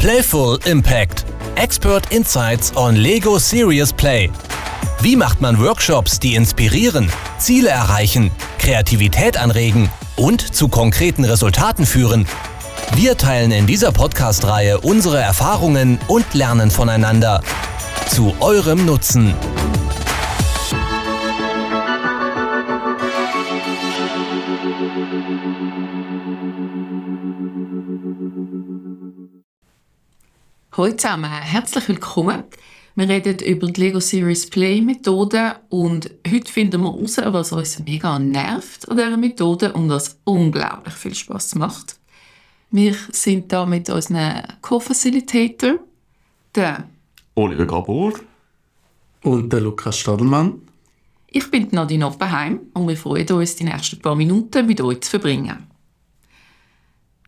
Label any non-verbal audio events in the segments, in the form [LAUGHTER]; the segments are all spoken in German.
Playful Impact. Expert Insights on Lego Serious Play. Wie macht man Workshops, die inspirieren, Ziele erreichen, Kreativität anregen und zu konkreten Resultaten führen? Wir teilen in dieser Podcast-Reihe unsere Erfahrungen und lernen voneinander. Zu eurem Nutzen. Hallo zusammen, herzlich willkommen. Wir reden über die Lego Series Play Methode und heute finden wir heraus, was uns mega nervt an dieser Methode und was unglaublich viel Spaß macht. Wir sind da mit unseren Co-Facilitator, der Oliver Gabor. Und der Lukas Stadelmann. Ich bin Nadine Oppenheim und wir freuen uns, die nächsten paar Minuten mit euch zu verbringen.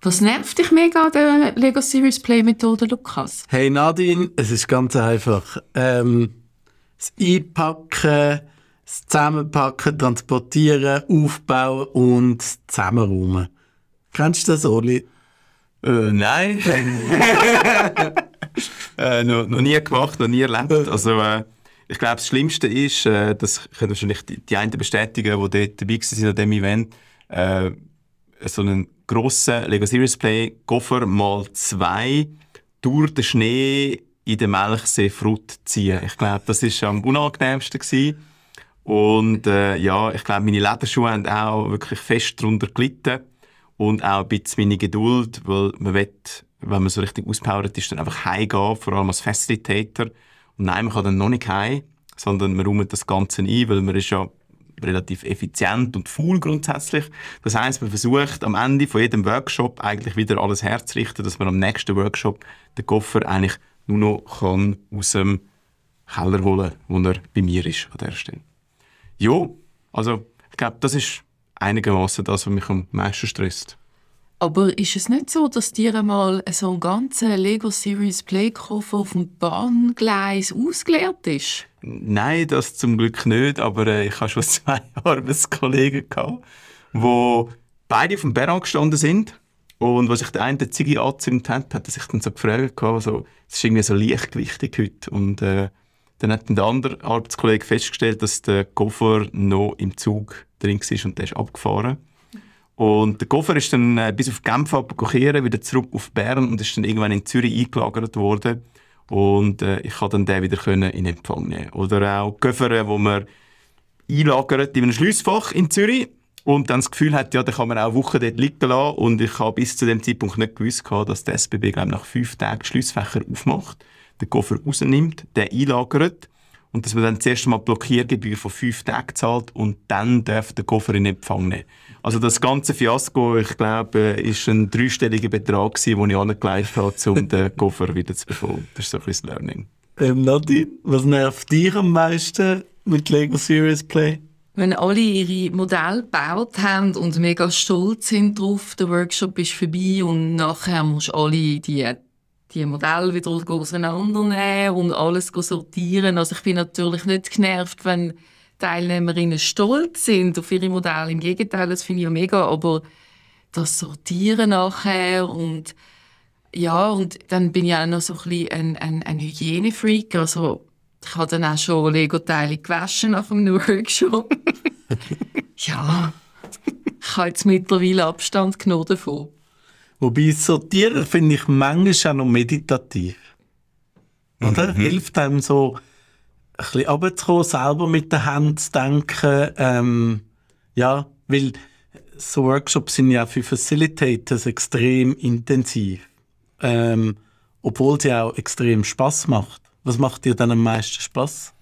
Was nervt dich mega an der Lego Series Play Methode, Lukas? Hey Nadine, es ist ganz einfach. Ähm, das Einpacken, das Zusammenpacken, Transportieren, Aufbauen und Zusammenräumen. Kennst du das, Oli? Äh, nein. [LAUGHS] äh, noch, noch nie gemacht, noch nie erlebt. Also, äh, ich glaube, das Schlimmste ist, äh, das können wahrscheinlich die, die einen bestätigen, die dort dabei waren an diesem Event, äh, so einen grossen Lego Series Play Koffer mal zwei durch den Schnee in den Melchsee Frucht ziehen. Ich glaube, das ist am unangenehmsten gewesen. Und äh, ja, ich glaube, meine Lederschuhe haben auch wirklich fest darunter gelitten und auch ein bisschen meine Geduld, weil man will, wenn man so richtig auspowert ist, dann einfach heimgehen, vor allem als Facilitator. Und nein, man kann dann noch nicht heim, sondern man räumt das Ganze ein, weil man ist ja relativ effizient und faul grundsätzlich. Das heißt, man versucht am Ende von jedem Workshop eigentlich wieder alles herzurichten, dass man am nächsten Workshop den Koffer eigentlich nur noch kann aus dem Keller holen kann, wo er bei mir ist an der Stelle. Ja, also ich glaube, das ist einigermaßen das, was mich am meisten stresst. Aber ist es nicht so, dass dir einmal so ein ganzer Lego Series Play Koffer auf dem Bahngleis ausgeleert ist? Nein, das zum Glück nicht, aber äh, ich habe schon [LAUGHS] zwei Arbeitskollegen gehabt, wo beide auf dem Perron gestanden sind und was sich der eine der Ziggy angezündet hat, hat er sich dann so gefragt, also, es ist irgendwie so leichtgewichtig heute und äh, dann hat der andere Arbeitskollege festgestellt, dass der Koffer noch im Zug drin war und der ist abgefahren. Und der Koffer ist dann äh, bis auf Genf abgekehren, wieder zurück auf Bern und ist dann irgendwann in Zürich eingelagert worden. Und äh, ich konnte dann den wieder können in Empfang nehmen. Oder auch Koffer, wo man einlagert in einem Schliessfach in Zürich und dann das Gefühl hat, ja, da kann man auch Wochen dort liegen lassen. Und ich habe bis zu dem Zeitpunkt nicht gewusst, dass der SBB glaub, nach fünf Tagen die Schliessfächer aufmacht, den Koffer rausnimmt, den einlagert und dass man dann zuerst mal Blockiergebühr von fünf Tagen zahlt und dann darf der Koffer in Empfang nehmen. Also das ganze Fiasko, ich glaube, ist ein dreistelliger Betrag gewesen, den ich angelegt habe, um [LAUGHS] den Koffer wieder zu bekommen. Das ist so ein bisschen das Learning. Ähm, Nadine, was nervt dich am meisten mit Lego Serious Play? Wenn alle ihre Modelle gebaut haben und mega stolz sind drauf, der Workshop ist vorbei und nachher musst du alle die die Modelle wieder auseinandernehmen und alles sortieren. Also ich bin natürlich nicht genervt, wenn Teilnehmerinnen stolz sind auf ihre Modelle. Im Gegenteil, das finde ich ja mega. Aber das Sortieren nachher und ja, und dann bin ich auch noch so ein bisschen ein, ein, ein Hygienefreak. Also ich habe dann auch schon Lego-Teile gewaschen nach dem Workshop. [LAUGHS] ja, ich habe jetzt mittlerweile Abstand genommen davon. Wobei Sortieren finde ich manchmal auch noch meditativ. Oder? Mhm. Hilft einem so, ein bisschen runterzukommen, selber mit der Hand zu denken. Ähm, ja, weil so Workshops sind ja für Facilitators extrem intensiv. Ähm, obwohl sie auch extrem Spaß macht. Was macht dir dann am meisten Spaß?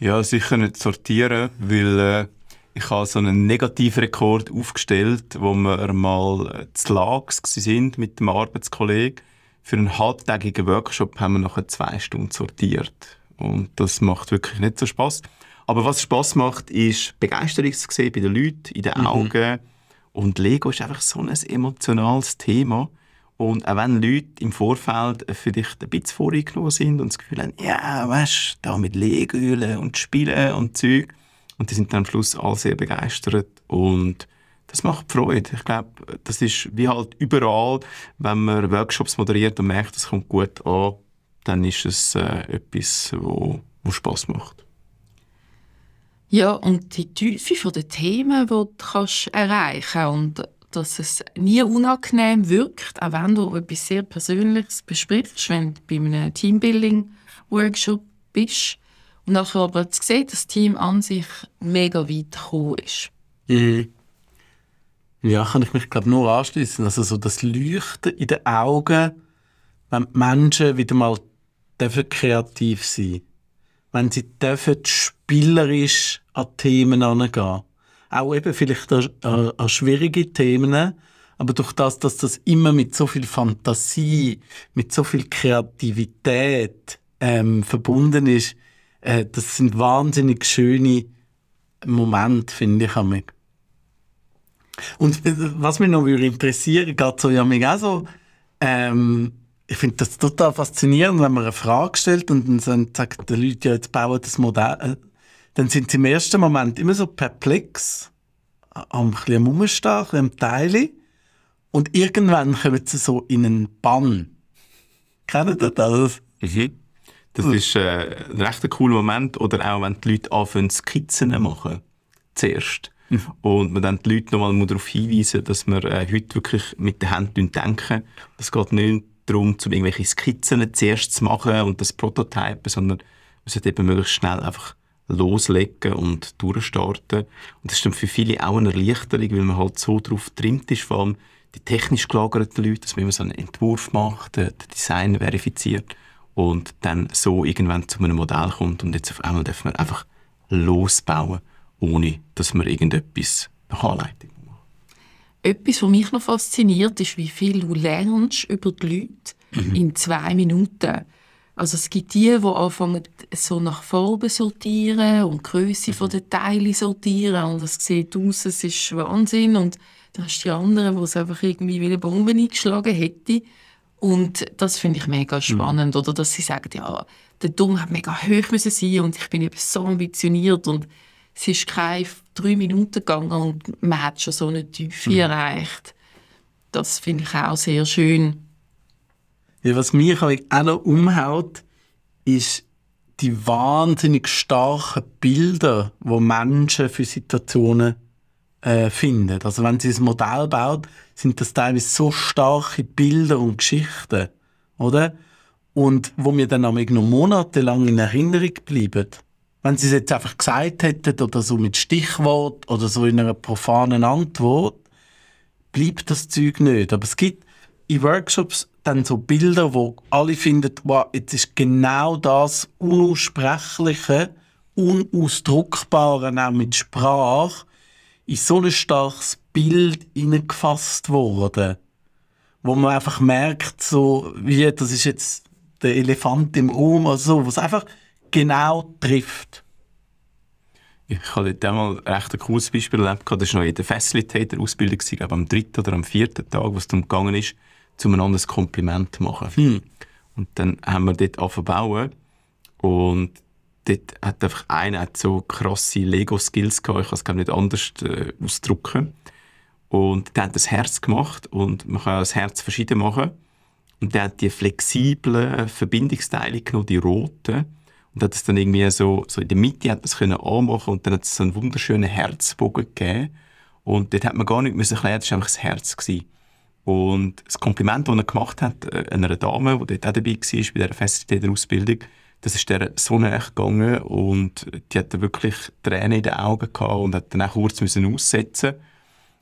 Ja, sicher nicht sortieren, weil äh, ich habe so einen Negativrekord aufgestellt, wo wir mal äh, zu Lags sind mit dem Arbeitskollegen. Für einen halbtägigen Workshop haben wir nachher zwei Stunden sortiert. Und das macht wirklich nicht so Spaß. Aber was Spaß macht, ist Begeisterung zu sehen bei den Leuten, in den mhm. Augen. Mhm. Und Lego ist einfach so ein emotionales Thema. Und auch wenn Leute im Vorfeld vielleicht ein bisschen vorgenommen sind und das Gefühl haben, ja, weißt du, da mit Lego und Spielen und Zeug. Und die sind dann am Schluss alle sehr begeistert. Und das macht Freude. Ich glaube, das ist wie halt überall, wenn man Workshops moderiert und merkt, es kommt gut an, dann ist es äh, etwas, wo, wo Spaß macht. Ja, und die Tiefe der Themen, die du kannst erreichen und dass es nie unangenehm wirkt, auch wenn du etwas sehr Persönliches besprichst, wenn du bei einem Teambuilding-Workshop bist. Und nachher aber zu sehen, dass das Team an sich mega weit gekommen ist. Mhm. Ja, kann ich mich glaube nur anschließen. Also so das Leuchten in den Augen, wenn die Menschen wieder mal dürfen kreativ sein, wenn sie dürfen spielerisch an Themen herangehen. Auch eben vielleicht an, an, an schwierige Themen, aber durch das, dass das immer mit so viel Fantasie, mit so viel Kreativität ähm, verbunden ist, äh, das sind wahnsinnig schöne Momente, finde ich. Und äh, was mich noch würde interessieren, geht so ja mich auch so, ähm, ich finde das total faszinierend, wenn man eine Frage stellt und dann sagt der Leute, ja, jetzt bauen das Modell, äh, dann sind sie im ersten Moment immer so perplex, am ein am Teile und irgendwann kommen sie so in einen Bann. Kennen Sie das? Mhm. Das ist äh, ein recht cooler Moment. Oder auch, wenn die Leute anfangen, Skizzen machen. Zuerst. Mhm. Und man dann die Leute nochmal darauf hinweisen, dass wir äh, heute wirklich mit den Händen denken. Es geht nicht darum, um irgendwelche Skizzen zuerst zu machen und das Prototypen, sondern man sollte eben möglichst schnell einfach loslegen und durchstarten. Und das ist dann für viele auch eine Erleichterung, weil man halt so drauf trimmt ist, vor allem die technisch gelagerten Leute, dass man immer so einen Entwurf macht, den Design verifiziert und dann so irgendwann zu einem Modell kommt und jetzt auf einmal darf man einfach losbauen, ohne dass man irgendetwas nach Anleitung macht. Etwas, was mich noch fasziniert, ist, wie viel du lernst über die Leute mhm. in zwei Minuten. Also es gibt die, die anfangen so nach Farben sortieren und Grösse mhm. der Teile sortieren und das sieht aus, es ist Wahnsinn und dann hast du die anderen, die es einfach irgendwie wie eine Bombe eingeschlagen hätte. Und das finde ich mega mhm. spannend. Mhm. Oder dass sie sagen, ja, der Dumm hat mega hoch müssen sein und ich bin eben so ambitioniert und es ist keine drei Minuten gegangen und man hat schon so eine Tiefe mhm. erreicht. Das finde ich auch sehr schön. Ja, was mich auch noch umhaut, ist die wahnsinnig starken Bilder, wo Menschen für Situationen äh. Also wenn sie ein Modell baut, sind das teilweise so starke Bilder und Geschichten, oder? Und wo mir dann auch noch monatelang in Erinnerung bleiben. Wenn sie es jetzt einfach gesagt hätten oder so mit Stichwort oder so in einer profanen Antwort, bleibt das Zeug nicht. Aber es gibt in Workshops dann so Bilder, wo alle finden, wow, jetzt ist genau das Unaussprechliche, Unausdruckbare, auch mit Sprache, in so ein starkes Bild hineingefasst worden, wo man einfach merkt, so wie das ist jetzt der Elefant im Raum oder so, was einfach genau trifft. Ich habe dort einmal ein recht cooles Beispiel erlebt. Das war noch in der Facilitator-Ausbildung, glaube am dritten oder am vierten Tag, wo es darum gegangen ist, zueinander ein Kompliment zu machen. Hm. Und dann haben wir dort angefangen und dort hat einfach einer hat so krasse Lego-Skills gehabt, ich kann es gar nicht anders äh, ausdrücken. Und der hat das Herz gemacht und man kann das Herz verschieden machen. Und der hat die flexiblen Verbindungsteile genommen, die roten, und hat es dann irgendwie so, so in der Mitte hat das können anmachen und dann hat es so einen wunderschönen Herzbogen gegeben. Und dort hat man gar nicht müssen erklären, das war einfach das Herz gewesen. Und das Kompliment, das er gemacht hat, äh, einer Dame, die dort auch dabei war, bei dieser Facilitator-Ausbildung, das ist der so näher gegangen und die hatte wirklich Tränen in den Augen gehabt und hat dann auch kurz müssen aussetzen.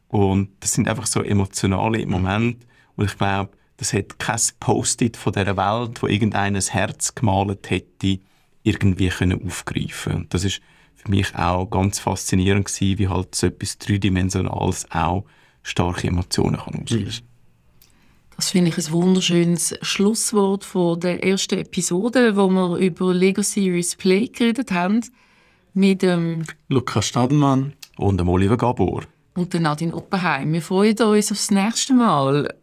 Und das sind einfach so emotionale Momente. Und ich glaube, das hat kein Post-it von dieser Welt, wo irgendein Herz gemalt hätte, irgendwie können aufgreifen. Und das ist für mich auch ganz faszinierend gewesen, wie halt so etwas Dreidimensionales auch starke Emotionen kann auslösen. Kann. Das finde ich ein wunderschönes Schlusswort von der ersten Episode, wo wir über Lego Series Play geredet haben. Mit dem Lukas Stadelmann und dem Oliver Gabor. Und der Nadine Oppenheim. Wir freuen uns aufs nächste Mal.